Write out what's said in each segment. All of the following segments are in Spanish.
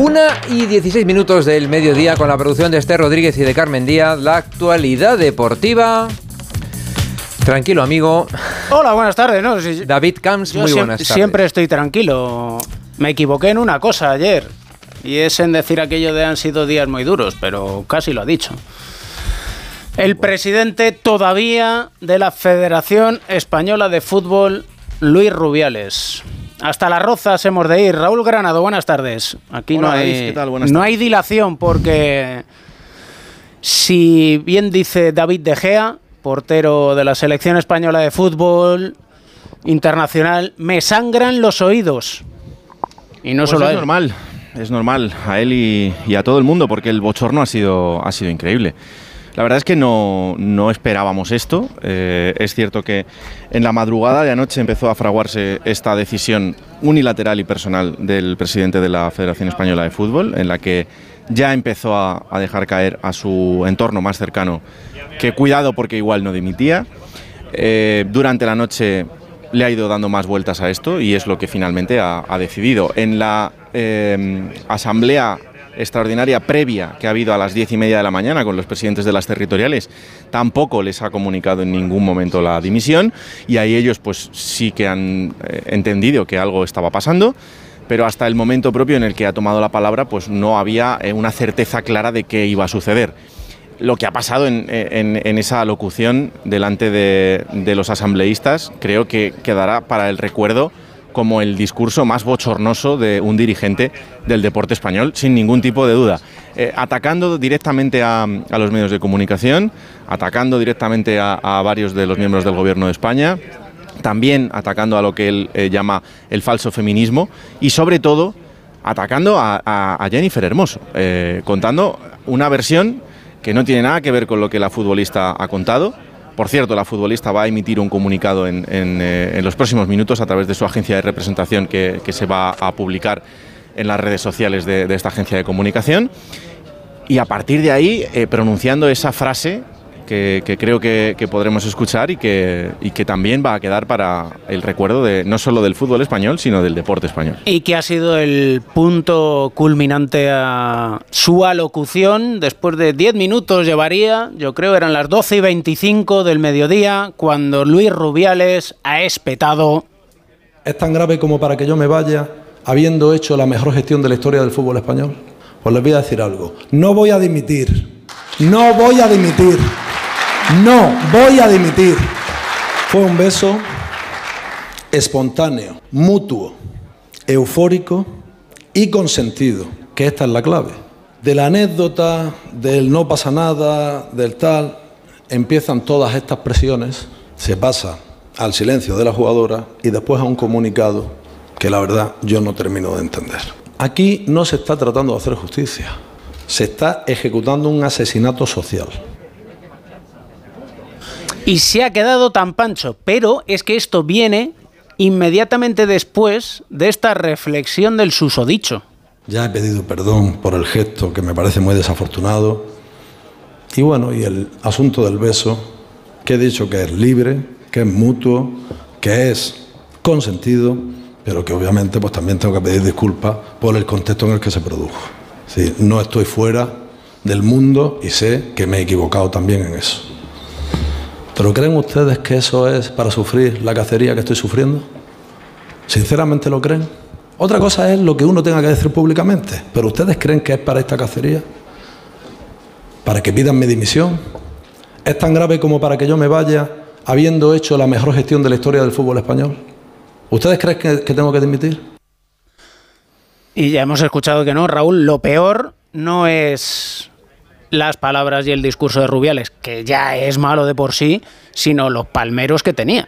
Una y 16 minutos del mediodía con la producción de Esther Rodríguez y de Carmen Díaz. La actualidad deportiva. Tranquilo, amigo. Hola, buenas tardes. ¿no? David Camps, muy buenas tardes. Siempre estoy tranquilo. Me equivoqué en una cosa ayer. Y es en decir aquello de han sido días muy duros, pero casi lo ha dicho. El presidente todavía de la Federación Española de Fútbol, Luis Rubiales. Hasta las rozas hemos de ir. Raúl Granado, buenas tardes. Aquí no, hay, no hay dilación porque si bien dice David De Gea, portero de la selección española de fútbol internacional, me sangran los oídos. Y no pues solo es normal, es normal a él y, y, a todo el mundo porque el bochorno ha sido, ha sido increíble. La verdad es que no, esperábamos esto. Eh, es cierto que en la madrugada de anoche empezó a fraguarse esta decisión unilateral y personal del presidente de la Federación Española de Fútbol, en la que ya empezó a, dejar caer a su entorno más cercano que cuidado porque igual no dimitía. Eh, durante la noche le ha ido dando más vueltas a esto y es lo que finalmente ha, decidido. En la eh, asamblea extraordinaria previa que ha habido a las diez y media de la mañana con los presidentes de las territoriales, tampoco les ha comunicado en ningún momento la dimisión y ahí ellos pues sí que han eh, entendido que algo estaba pasando pero hasta el momento propio en el que ha tomado la palabra, pues no había eh, una certeza clara de qué iba a suceder. Lo que ha pasado en, esa locución delante de, de, los asambleístas creo que quedará para el recuerdo como el discurso más bochornoso de un dirigente del deporte español, sin ningún tipo de duda. Eh, atacando directamente a, los medios de comunicación, atacando directamente a, varios de los miembros del gobierno de España, también atacando a lo que él eh, llama el falso feminismo y sobre todo atacando a, Jennifer Hermoso, eh, contando una versión que no tiene nada que ver con lo que la futbolista ha contado, por cierto, la futbolista va a emitir un comunicado en, eh, los próximos minutos a través de su agencia de representación que, se va a publicar en las redes sociales de, esta agencia de comunicación. Y a partir de ahí, eh, pronunciando esa frase que, creo que, podremos escuchar y que, y que también va a quedar para el recuerdo de no solo del fútbol español, sino del deporte español. Y que ha sido el punto culminante a su alocución. Después de 10 minutos llevaría, yo creo eran las 12 y 25 del mediodía, cuando Luis Rubiales ha espetado. Es tan grave como para que yo me vaya habiendo hecho la mejor gestión de la historia del fútbol español. Pues les voy a decir algo. No voy a dimitir. No voy a dimitir. No, voy a dimitir. Fue un beso espontáneo, mutuo, eufórico y consentido, que esta es la clave. De la anécdota, del no pasa nada, del tal, empiezan todas estas presiones, se pasa al silencio de la jugadora y después a un comunicado que la verdad yo no termino de entender. Aquí no se está tratando de hacer justicia, se está ejecutando un asesinato social y se ha quedado tan pancho. Pero es que esto viene inmediatamente después de esta reflexión del susodicho. Ya he pedido perdón por el gesto que me parece muy desafortunado. Y bueno, y el asunto del beso, que he dicho que es libre, que es mutuo, que es consentido, pero que obviamente pues también tengo que pedir disculpas por el contexto en el que se produjo. Sí, no estoy fuera del mundo y sé que me he equivocado también en eso. ¿Pero creen ustedes que eso es para sufrir la cacería que estoy sufriendo? ¿Sinceramente lo creen? Otra cosa es lo que uno tenga que decir públicamente, pero ¿ustedes creen que es para esta cacería? ¿Para que pidan mi dimisión? ¿Es tan grave como para que yo me vaya habiendo hecho la mejor gestión de la historia del fútbol español? ¿Ustedes creen que, que tengo que dimitir? Y ya hemos escuchado que no, Raúl, lo peor no es las palabras y el discurso de Rubiales, que ya es malo de por sí, sino los palmeros que tenía.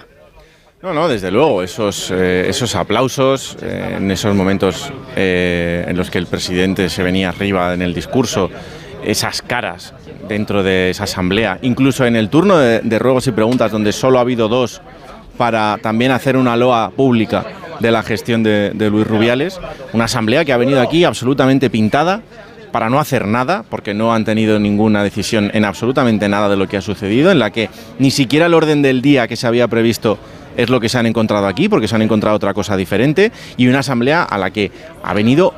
No, no, desde luego, esos, eh, esos aplausos eh, en esos momentos eh, en los que el presidente se venía arriba en el discurso, esas caras dentro de esa asamblea, incluso en el turno de, ruegos y preguntas donde solo ha habido dos para también hacer una loa pública de la gestión de, de Luis Rubiales, una asamblea que ha venido aquí absolutamente pintada, para no hacer nada, porque no han tenido ninguna decisión en absolutamente nada de lo que ha sucedido, en la que ni siquiera el orden del día que se había previsto es lo que se han encontrado aquí, porque se han encontrado otra cosa diferente, y una asamblea a la que ha venido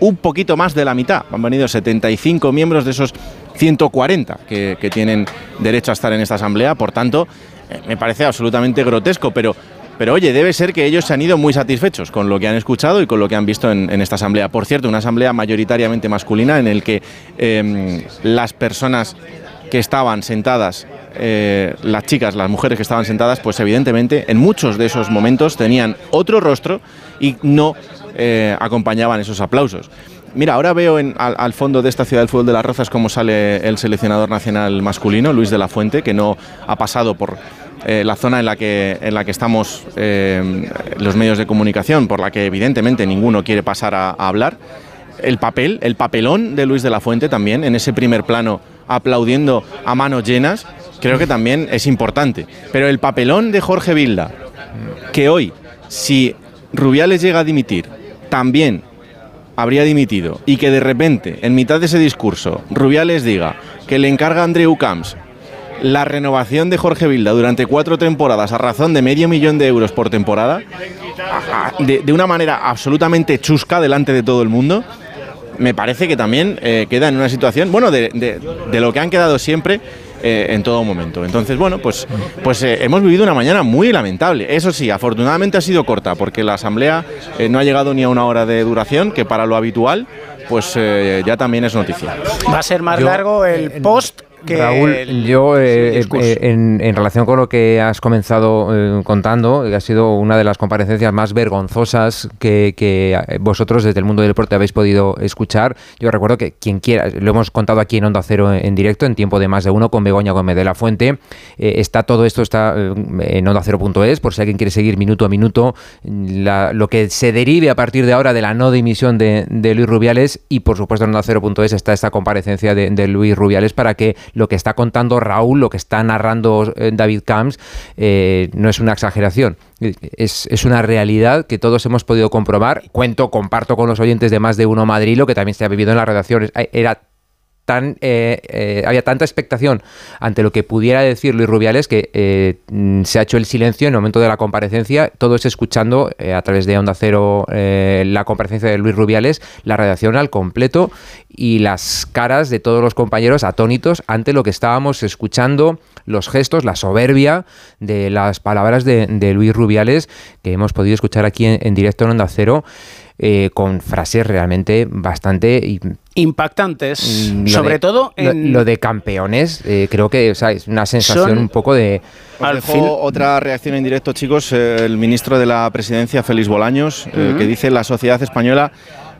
un poquito más de la mitad. Han venido 75 miembros de esos 140 que, que tienen derecho a estar en esta asamblea. Por tanto, eh, me parece absolutamente grotesco, pero pero oye, debe ser que ellos se han ido muy satisfechos con lo que han escuchado y con lo que han visto en, esta asamblea. Por cierto, una asamblea mayoritariamente masculina en el que em, las personas que estaban sentadas, eh, las chicas, las mujeres que estaban sentadas, pues evidentemente en muchos de esos momentos tenían otro rostro y no eh, acompañaban esos aplausos. Mira, ahora veo al, al, fondo de esta ciudad del fútbol de las Rozas cómo sale el seleccionador nacional masculino, Luis de la Fuente, que no ha pasado por eh, la zona en la que, en la que estamos eh, los medios de comunicación, por la que evidentemente ninguno quiere pasar a, hablar. El papel, el papelón de Luis de la Fuente también, en ese primer plano, aplaudiendo a manos llenas, creo que también es importante. Pero el papelón de Jorge Vilda, que hoy, si Rubiales llega a dimitir, también habría dimitido, y que de repente, en mitad de ese discurso, Rubiales diga que le encarga a Andreu Camps la renovación de Jorge Vilda durante cuatro temporadas a razón de medio millón de euros por temporada, de, una manera absolutamente chusca delante de todo el mundo, me parece que también eh, queda en una situación, bueno, de, lo que han quedado siempre eh, en todo momento. Entonces, bueno, pues, pues eh, hemos vivido una mañana muy lamentable. Eso sí, afortunadamente ha sido corta, porque la asamblea no ha llegado ni a una hora de duración, que para lo habitual, pues ya también es noticia. Va a ser más largo el post Raúl, yo eh, eh, en, relación con lo que has comenzado eh, contando, ha sido una de las comparecencias más vergonzosas que, vosotros desde el mundo del deporte habéis podido escuchar. Yo recuerdo que quien quiera, lo hemos contado aquí en Onda Cero en, directo, en tiempo de más de uno, con Begoña Gómez de la Fuente. está todo esto está en onda cero.es, por si alguien quiere seguir minuto a minuto lo que se derive a partir de ahora de la no dimisión de, Luis Rubiales y por supuesto en onda cero.es está esta comparecencia de, de Luis Rubiales para que lo que está contando Raúl, lo que está narrando eh, David Camps, eh, no es una exageración. Es, una realidad que todos hemos podido comprobar. Cuento, comparto con los oyentes de más de uno Madrid lo que también se ha vivido en las redacciones. Era tan, eh, eh, había tanta expectación ante lo que pudiera decir Luis Rubiales que eh, se ha hecho el silencio en el momento de la comparecencia, todos escuchando a través de Onda Cero la comparecencia de Luis Rubiales, la redacción al completo y las caras de todos los compañeros atónitos ante lo que estábamos escuchando, los gestos, la soberbia de las palabras de, Luis Rubiales que hemos podido escuchar aquí en directo en Onda Cero. Eh, con frases realmente bastante impactantes, mm, sobre todo en... lo, de campeones, eh, creo que es una sensación un poco de... Al otra reacción en directo, chicos, eh, el ministro de la Presidencia, Félix Bolaños, que dice la sociedad española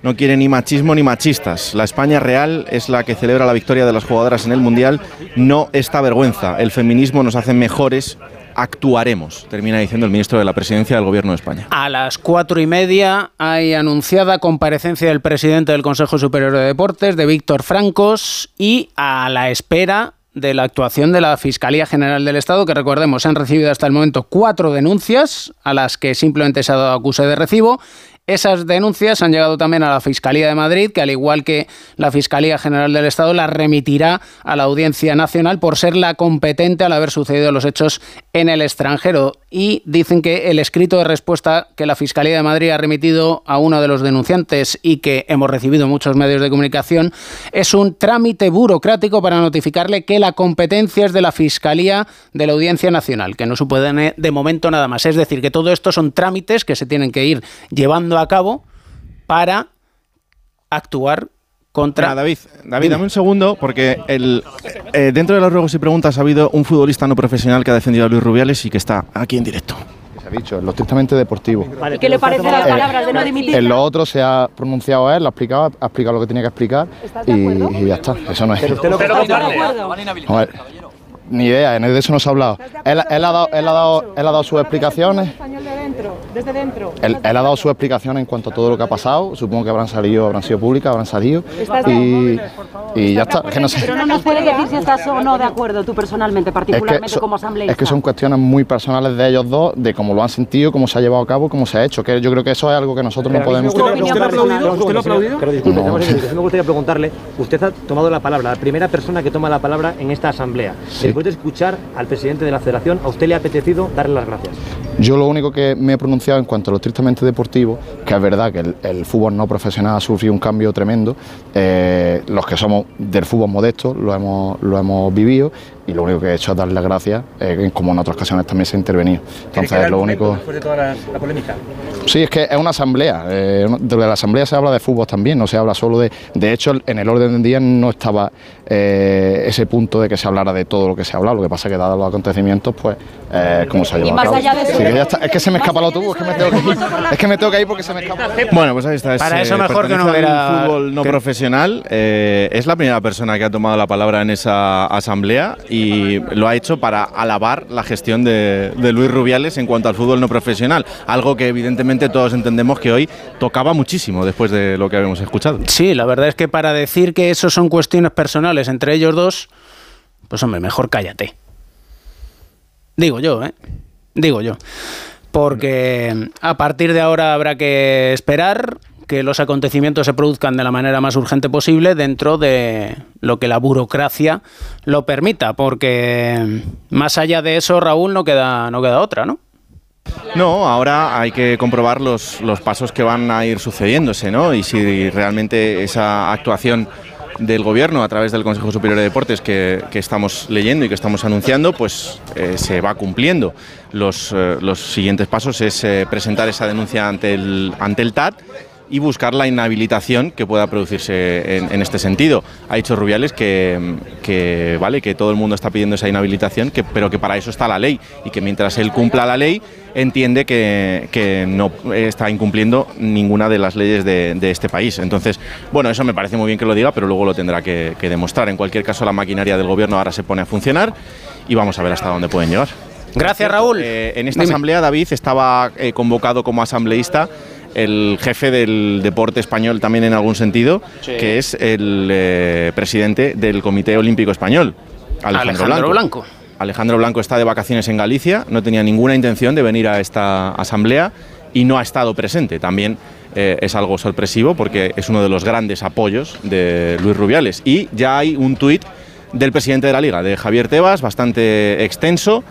no quiere ni machismo ni machistas. La España real es la que celebra la victoria de las jugadoras en el Mundial, no esta vergüenza. El feminismo nos hace mejores actuaremos, termina diciendo el ministro de la Presidencia del Gobierno de España. A las cuatro y media hay anunciada comparecencia del presidente del Consejo Superior de Deportes, de Víctor Francos, y a la espera de la actuación de la Fiscalía General del Estado, que recordemos, han recibido hasta el momento cuatro denuncias a las que simplemente se ha dado acuse de recibo esas denuncias han llegado también a la Fiscalía de Madrid, que al igual que la Fiscalía General del Estado, las remitirá a la Audiencia Nacional por ser la competente al haber sucedido los hechos en el extranjero. Y dicen que el escrito de respuesta que la Fiscalía de Madrid ha remitido a uno de los denunciantes y que hemos recibido muchos medios de comunicación es un trámite burocrático para notificarle que la competencia es de la Fiscalía de la Audiencia Nacional, que no supone de momento nada más. Es decir, que todo esto son trámites que se tienen que ir llevando a cabo para actuar contra... David, David dame un segundo, porque el, eh, dentro de los ruegos y preguntas ha habido un futbolista no profesional que ha defendido a Luis Rubiales y que está aquí en directo. Se ha dicho, en lo estrictamente deportivo. ¿Y qué le parecen las palabras de no dimitir? En lo otro se ha pronunciado él, lo ha explicado, ha explicado lo que tenía que explicar y, ya está. Eso no es. Pero usted lo que ni idea, de eso no se ha hablado. Él, ha dado, él, ha dado, él ha dado sus explicaciones. Desde dentro. Él, ha dado sus explicaciones en cuanto a todo lo que ha pasado. Supongo que habrán salido, habrán sido públicas, habrán salido. Y, y ya está. no Pero no nos puede decir si estás o no de acuerdo tú personalmente, particularmente como asambleísta. Es que son cuestiones muy personales de ellos dos, de cómo lo han sentido, cómo se ha llevado a cabo, cómo se ha hecho. Que yo creo que eso es algo que nosotros no podemos. ¿Usted, ¿Usted lo ha aplaudido? ¿Usted lo ha aplaudido? Pero disculpe, me gustaría preguntarle. Usted ha tomado la palabra, la primera persona que toma la palabra en esta asamblea. Después de escuchar al presidente de la federación, ¿a usted le ha apetecido darle las gracias? Yo lo único que me he pronunciado en cuanto a lo estrictamente deportivo, que es verdad que el, fútbol no profesional ha sufrido un cambio tremendo, eh, los que somos del fútbol modesto lo hemos, lo hemos vivido y lo único que he hecho es darle las gracias, eh, como en otras ocasiones también se ha intervenido. Entonces, lo único. Después de toda la, polémica. Sí, es que es una asamblea. Eh, de la asamblea se habla de fútbol también, no se habla solo de. De hecho, en el orden del día no estaba eh, ese punto de que se hablara de todo lo que se ha hablado. Lo que pasa es que, dados los acontecimientos, pues, eh, como se ha llevado. a cabo. es que se me escapa lo tubo, es que me tengo que ir. Es que me tengo que ir porque se me escapa. Bueno, pues ahí está. Para eso mejor que no era. fútbol no profesional. es la primera persona que ha tomado la palabra en esa asamblea y lo ha hecho para alabar la gestión de, Luis Rubiales en cuanto al fútbol no profesional, algo que evidentemente todos entendemos que hoy tocaba muchísimo después de lo que habíamos escuchado. Sí, la verdad es que para decir que eso son cuestiones personales entre ellos dos, pues hombre, mejor cállate. Digo yo, ¿eh? Digo yo. Porque a partir de ahora habrá que esperar que los acontecimientos se produzcan de la manera más urgente posible dentro de lo que la burocracia lo permita, porque más allá de eso, Raúl, no queda, no queda otra, ¿no? No, ahora hay que comprobar los, los pasos que van a ir sucediéndose, ¿no? Y si realmente esa actuación del Gobierno a través del Consejo Superior de Deportes que, estamos leyendo y que estamos anunciando, pues eh, se va cumpliendo. Los, eh, los siguientes pasos es eh, presentar esa denuncia ante el, ante el TAT y buscar la inhabilitación que pueda producirse en, este sentido. Ha dicho Rubiales que, vale que todo el mundo está pidiendo esa inhabilitación, que, pero que para eso está la ley y que mientras él cumpla la ley entiende que, no está incumpliendo ninguna de las leyes de, este país. Entonces, bueno, eso me parece muy bien que lo diga, pero luego lo tendrá que, demostrar. En cualquier caso, la maquinaria del gobierno ahora se pone a funcionar y vamos a ver hasta dónde pueden llegar. Gracias, Raúl. Eh, en esta asamblea, David estaba eh, convocado como asambleísta el jefe del deporte español también en algún sentido, que es el eh, presidente del Comité Olímpico Español, Alejandro, Blanco. Alejandro Blanco está de vacaciones en Galicia, no tenía ninguna intención de venir a esta asamblea y no ha estado presente. También eh, es algo sorpresivo porque es uno de los grandes apoyos de Luis Rubiales. Y ya hay un tuit del presidente de la liga, de Javier Tebas, bastante extenso,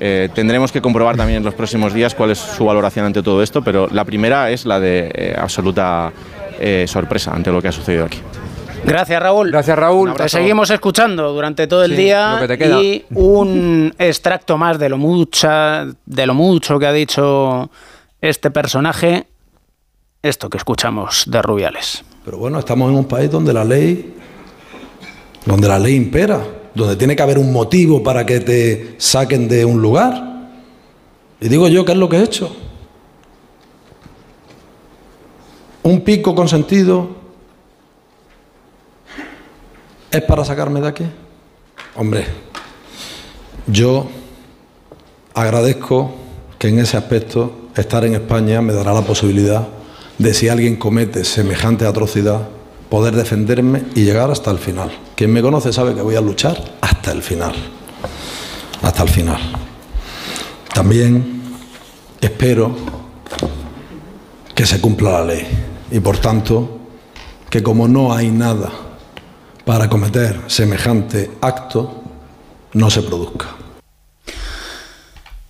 eh, tendremos que comprobar también en los próximos días cuál es su valoración ante todo esto, pero la primera es la de eh, absoluta eh, sorpresa ante lo que ha sucedido aquí. Gracias Raúl. Gracias Raúl. Te seguimos escuchando durante todo el día y un extracto más de lo mucha, de lo mucho que ha dicho este personaje, esto que escuchamos de Rubiales. Pero bueno, estamos en un país donde la ley, donde la ley impera donde tiene que haber un motivo para que te saquen de un lugar. Y digo yo, ¿qué es lo que he hecho? Un pico consentido es para sacarme de aquí. Hombre, yo agradezco que en ese aspecto estar en España me dará la posibilidad de si alguien comete semejante atrocidad, poder defenderme y llegar hasta el final. Quien me conoce sabe que voy a luchar hasta el final. Hasta el final. También espero que se cumpla la ley y por tanto que como no hay nada para cometer semejante acto, no se produzca.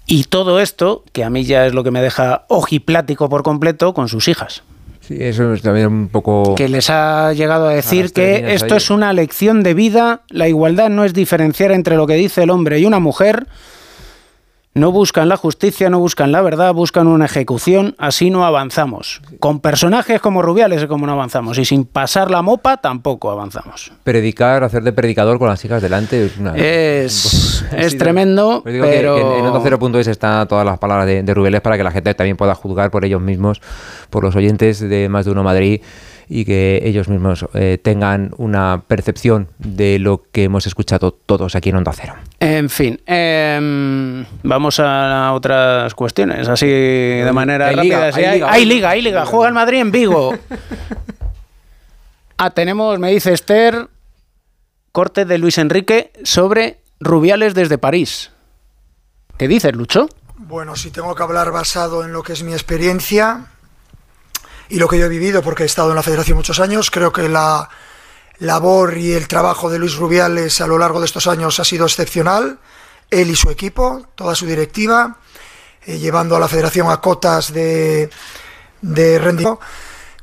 Y todo esto, que a mí ya es lo que me deja ojiplático por completo, con sus hijas. Sí, eso es también un poco... Que les ha llegado a decir que esto es una lección de vida, la igualdad no es diferenciar entre lo que dice el hombre y una mujer, no buscan la justicia, no buscan la verdad, buscan una ejecución, así no avanzamos. Con personajes como Rubiales es como no avanzamos, y sin pasar la mopa tampoco avanzamos. Predicar, hacer de predicador con las hijas delante es una... Es, es tremendo, pero... en, en es están todas las palabras de, de Rubiales para que la gente también pueda juzgar por ellos mismos, por los oyentes de Más de Uno Madrid, y que ellos mismos eh, tengan una percepción de lo que hemos escuchado todos aquí en Onda Cero. En fin, em, vamos a otras cuestiones, así de manera hay rápida. Liga, hay, liga, hay, liga, Juega el Madrid en Vigo. ah, tenemos, me dice Esther, corte de Luis Enrique sobre Rubiales desde París. ¿Qué dices, Lucho? Bueno, si tengo que hablar basado en lo que es mi experiencia, y lo que yo he vivido, porque he estado en la federación muchos años, creo que la labor y el trabajo de Luis Rubiales a lo largo de estos años ha sido excepcional, él y su equipo, toda su directiva. eh, llevando a la federación a cotas de, de rendimiento.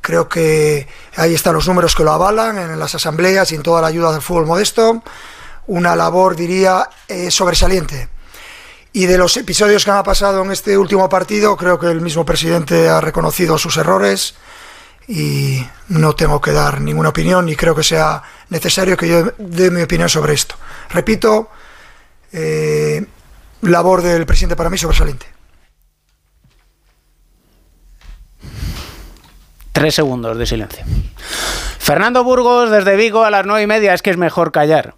Creo que ahí están los números que lo avalan en las asambleas y en toda la ayuda del fútbol modesto. Una labor, diría, eh, sobresaliente. Y de los episodios que han pasado en este último partido, creo que el mismo presidente ha reconocido sus errores y no tengo que dar ninguna opinión ni creo que sea necesario que yo dé mi opinión sobre esto. Repito, eh, labor del presidente para mí sobresaliente. Tres segundos de silencio. Fernando Burgos desde Vigo a las nueve y media. Es que es mejor callar.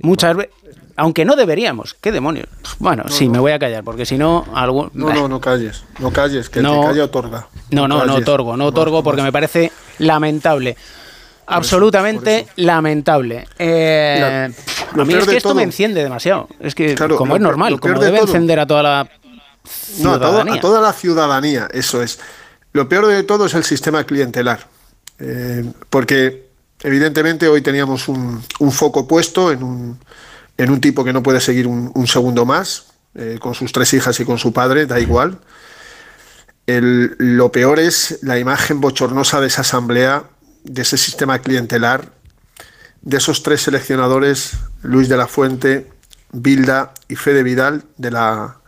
Muchas veces. Aunque no deberíamos. ¿Qué demonios? Bueno, sí, me voy a callar, porque si no. Algún... No, no, no calles. No calles, que no, el que calla otorga. No, no, no, otorgo. No otorgo porque me parece lamentable. Absolutamente lamentable. Eh, a mí es que esto me enciende demasiado. Es que, como es normal, como debe encender a toda la ciudadanía. No, a, toda la ciudadanía, eso es. Lo peor de todo es el sistema clientelar. Eh, porque, evidentemente, hoy teníamos un, foco puesto en un, en un, tipo que no puede seguir un, segundo más, eh, con sus tres hijas y con su padre, da igual. lo peor es la imagen bochornosa de esa asamblea de ese sistema clientelar, de esos tres seleccionadores, Luis de la Fuente, Bilda y Fede Vidal, de la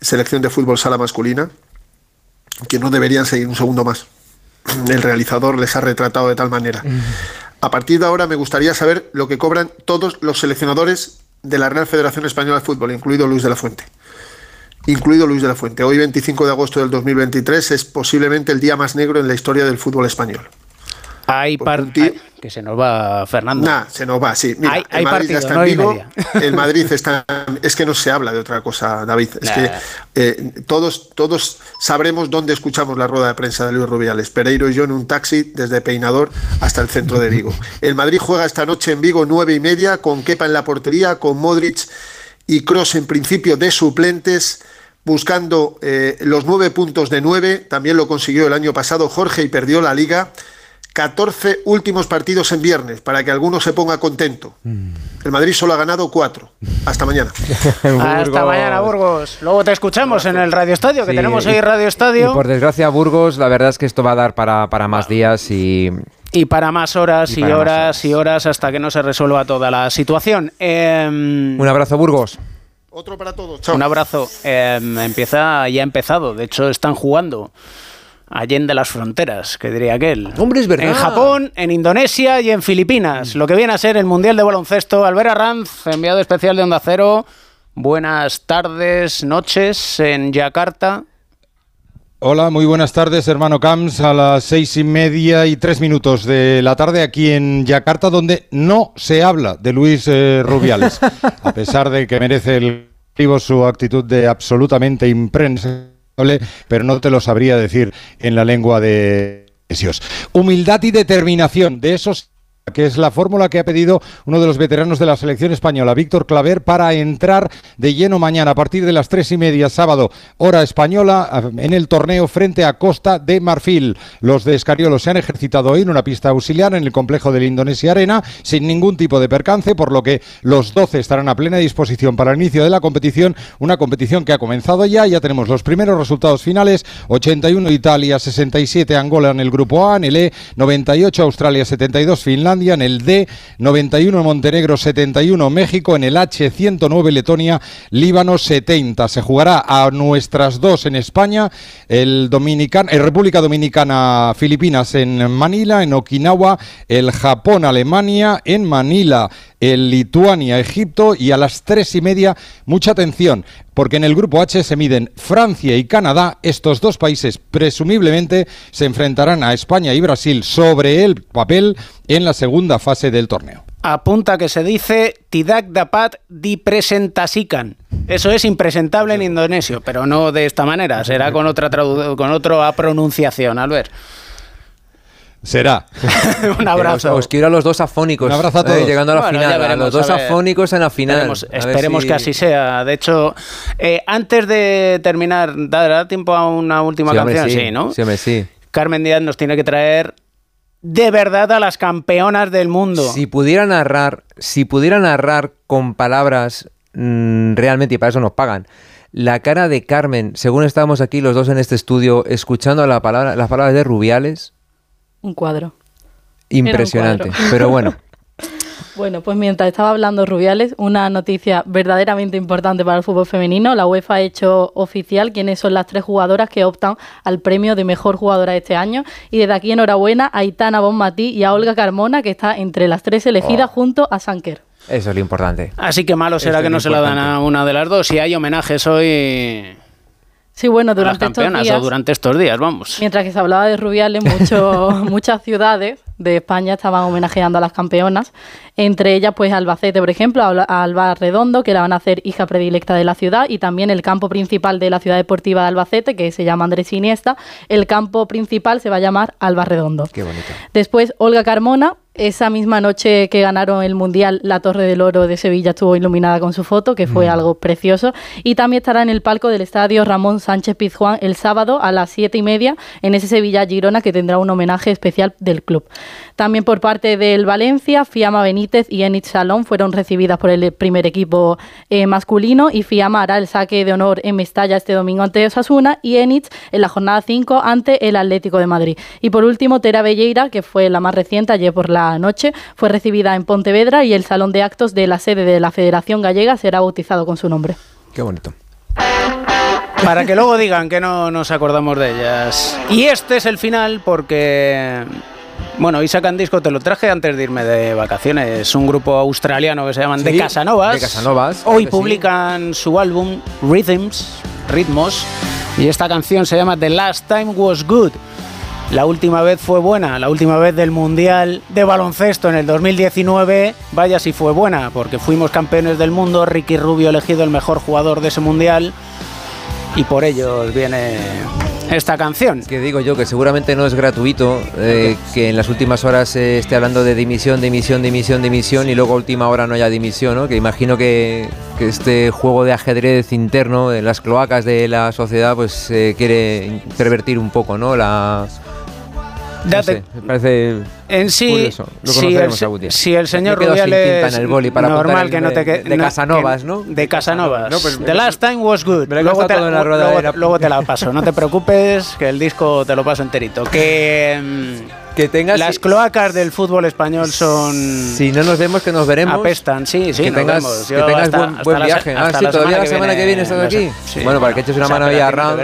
selección de fútbol sala masculina, que no deberían seguir un segundo más. El realizador les ha retratado de tal manera. A partir de ahora me gustaría saber lo que cobran todos los seleccionadores de la Real Federación Española de Fútbol, incluido Luis de la Fuente. Incluido Luis de la Fuente. Hoy, 25 de agosto del 2023, es posiblemente el día más negro en la historia del fútbol español. Hay partido que se nos va Fernando. Nah, se nos va, sí. Mira, el Madrid está en Vigo, el Madrid está es que no se habla de otra cosa, David. Es que eh, todos todos sabremos dónde escuchamos la rueda de prensa de Luis Rubiales. Pereiro y yo en un taxi desde Peinador hasta el centro de Vigo. El Madrid juega esta noche en Vigo nueve y media con Kepa en la portería, con Modric y Cross en principio de suplentes buscando eh, los nueve puntos de nueve. También lo consiguió el año pasado Jorge y perdió la liga. 14 últimos partidos en viernes, para que alguno se ponga contento. Mm. El Madrid solo ha ganado 4. Hasta mañana. Hasta mañana, Burgos. Luego te escuchamos en el Radio Estadio, que tenemos hoy Radio Estadio. Y por desgracia, Burgos, la verdad es que esto va a dar para, más días y... Y para más horas y, horas, y horas hasta que no se resuelva toda la situación. Em, Un abrazo, Burgos. Otro para todos. Un abrazo. Em, empieza, ya ha empezado. De hecho, están jugando allende las fronteras, que diría aquel. Hombre, es verdad. En Japón, en Indonesia y en Filipinas. Lo que viene a ser el Mundial de Baloncesto. Albert Arranz, enviado especial de Onda Cero. Buenas tardes, noches en Yakarta. Hola, muy buenas tardes, hermano Camps, a las seis y media y tres minutos de la tarde aquí en Yakarta, donde no se habla de Luis eh, Rubiales, a pesar de que merece el su actitud de absolutamente imprensa pero no te lo sabría decir en la lengua de Humildad y determinación, de esos que es la fórmula que ha pedido uno de los veteranos de la selección española, Víctor Claver, para entrar de lleno mañana a partir de las tres y media sábado, hora española, en el torneo frente a Costa de Marfil. Los de Escariolo se han ejercitado hoy en una pista auxiliar en el complejo de la Indonesia Arena sin ningún tipo de percance, por lo que los 12 estarán a plena disposición para el inicio de la competición, una competición que ha comenzado ya, ya tenemos los primeros resultados finales, 81 Italia, 67 Angola en el grupo A, en el E, 98 Australia, 72 Finlandia, en el D, 91 Montenegro, 71 México, en el H, 109 Letonia, Líbano, 70. Se jugará a nuestras dos en España, el Dominican, el República Dominicana, Filipinas en Manila, en Okinawa, el Japón, Alemania, en Manila, el Lituania, Egipto y a las tres y media, mucha atención, porque en el grupo H se miden Francia y Canadá. Estos dos países presumiblemente se enfrentarán a España y Brasil sobre el papel en la segunda fase del torneo. Apunta que se dice Tidak dapat dipresentasikan. Eso es impresentable en indonesio, pero no de esta manera, será con otra, con otra pronunciación, Albert. Será. un abrazo. Os, quiero a los dos afónicos. Un abrazo a todos. llegando a la final. a los dos afónicos en la final. Esperemos, que así sea. De hecho, eh, antes de terminar, ¿dará tiempo a una última canción? sí. ¿no? Sí, sí. Carmen Díaz nos tiene que traer de verdad a las campeonas del mundo. Si pudiera narrar, si pudiera narrar con palabras mm, realmente, y para eso nos pagan, La cara de Carmen, según estábamos aquí los dos en este estudio, escuchando la palabra, las palabras de Rubiales. Un cuadro. Impresionante. Pero bueno. Bueno, pues mientras estaba hablando Rubiales, una noticia verdaderamente importante para el fútbol femenino. La UEFA ha hecho oficial quiénes son las tres jugadoras que optan al premio de mejor jugadora este año. Y desde aquí enhorabuena a Itana Bonmatí y a Olga Carmona, que está entre las tres elegidas oh. junto a Sanker. Eso es lo importante. Así que malo será que no se la dan a una de las dos. Si hay homenajes hoy Sí, bueno, durante estos días. durante estos días, vamos. Mientras que se hablaba de Rubiales, mucho, muchas ciudades de España estaban homenajeando a las campeonas. Entre ellas, pues Albacete, por ejemplo, a Alba Redondo, que la van a hacer hija predilecta de la ciudad, y también el campo principal de la ciudad deportiva de Albacete, que se llama Andrés Iniesta. El campo principal se va a llamar Alba Redondo. Qué bonito. Después, Olga Carmona, esa misma noche que ganaron el Mundial, la Torre del Oro de Sevilla estuvo iluminada con su foto, que fue mm. algo precioso. Y también estará en el palco del estadio Ramón Sánchez Pizjuán el sábado a las siete y media en ese Sevilla Girona que tendrá un homenaje especial del club. También por parte del Valencia, Fiamma Benítez y Enid Salón fueron recibidas por el primer equipo eh, masculino y Fiamma hará el saque de honor en Mestalla este domingo ante Osasuna y Enid en la jornada 5 ante el Atlético de Madrid. Y por último, Tera Belleira, que fue la más reciente ayer por la noche, fue recibida en Pontevedra y el salón de actos de la sede de la Federación Gallega será bautizado con su nombre. Qué bonito. Para que luego digan que no nos acordamos de ellas. Y este es el final porque bueno, y sacan disco, te lo traje antes de irme de vacaciones. Un grupo australiano que se llaman The Casanovas. The Casanovas. Hoy publican su álbum Rhythms, Ritmos, y esta canción se llama The Last Time Was Good. La última vez fue buena, la última vez del Mundial de baloncesto en el 2019, vaya si fue buena, porque fuimos campeones del mundo, Ricky Rubio elegido el mejor jugador de ese Mundial, y por ellos viene esta canción. Que digo yo que seguramente no es gratuito eh, que en las últimas horas se esté hablando de dimisión, dimisión, dimisión, dimisión y luego a última hora no haya dimisión, ¿no? Que imagino que, este juego de ajedrez interno en las cloacas de la sociedad pues quiere pervertir un poco, ¿no? La Date, me parece en sí, si, el, si el señor Rubiales en el boli para normal que no te de, de Casanovas, ¿no? De Casanovas. No, pues, The last time was good. Luego te, la, luego, luego te la paso. No te preocupes, que el disco te lo paso enterito. Que mm, que tengas las cloacas del fútbol español son si no nos vemos que nos veremos apestan sí sí que tengas, que tengas buen, viaje ah, sí, todavía la semana que viene estás aquí bueno para que eches una mano ahí a Ram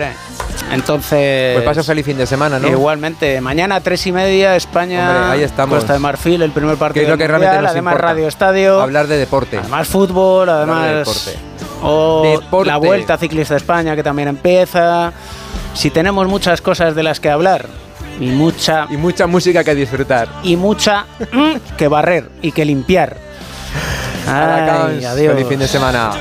entonces pues paso feliz fin de semana no igualmente. Mañana a tres y media España ahí estamos. Costa de Marfil el primer partido que es lo que realmente nos además Radio Estadio. Hablar de deporte. Además fútbol además o la Vuelta Ciclista de España que también empieza. Si tenemos muchas cosas de las que hablar y mucha y mucha música que disfrutar. y mucha mm, que barrer y que limpiar. Ay, adiós. Feliz fin de semana.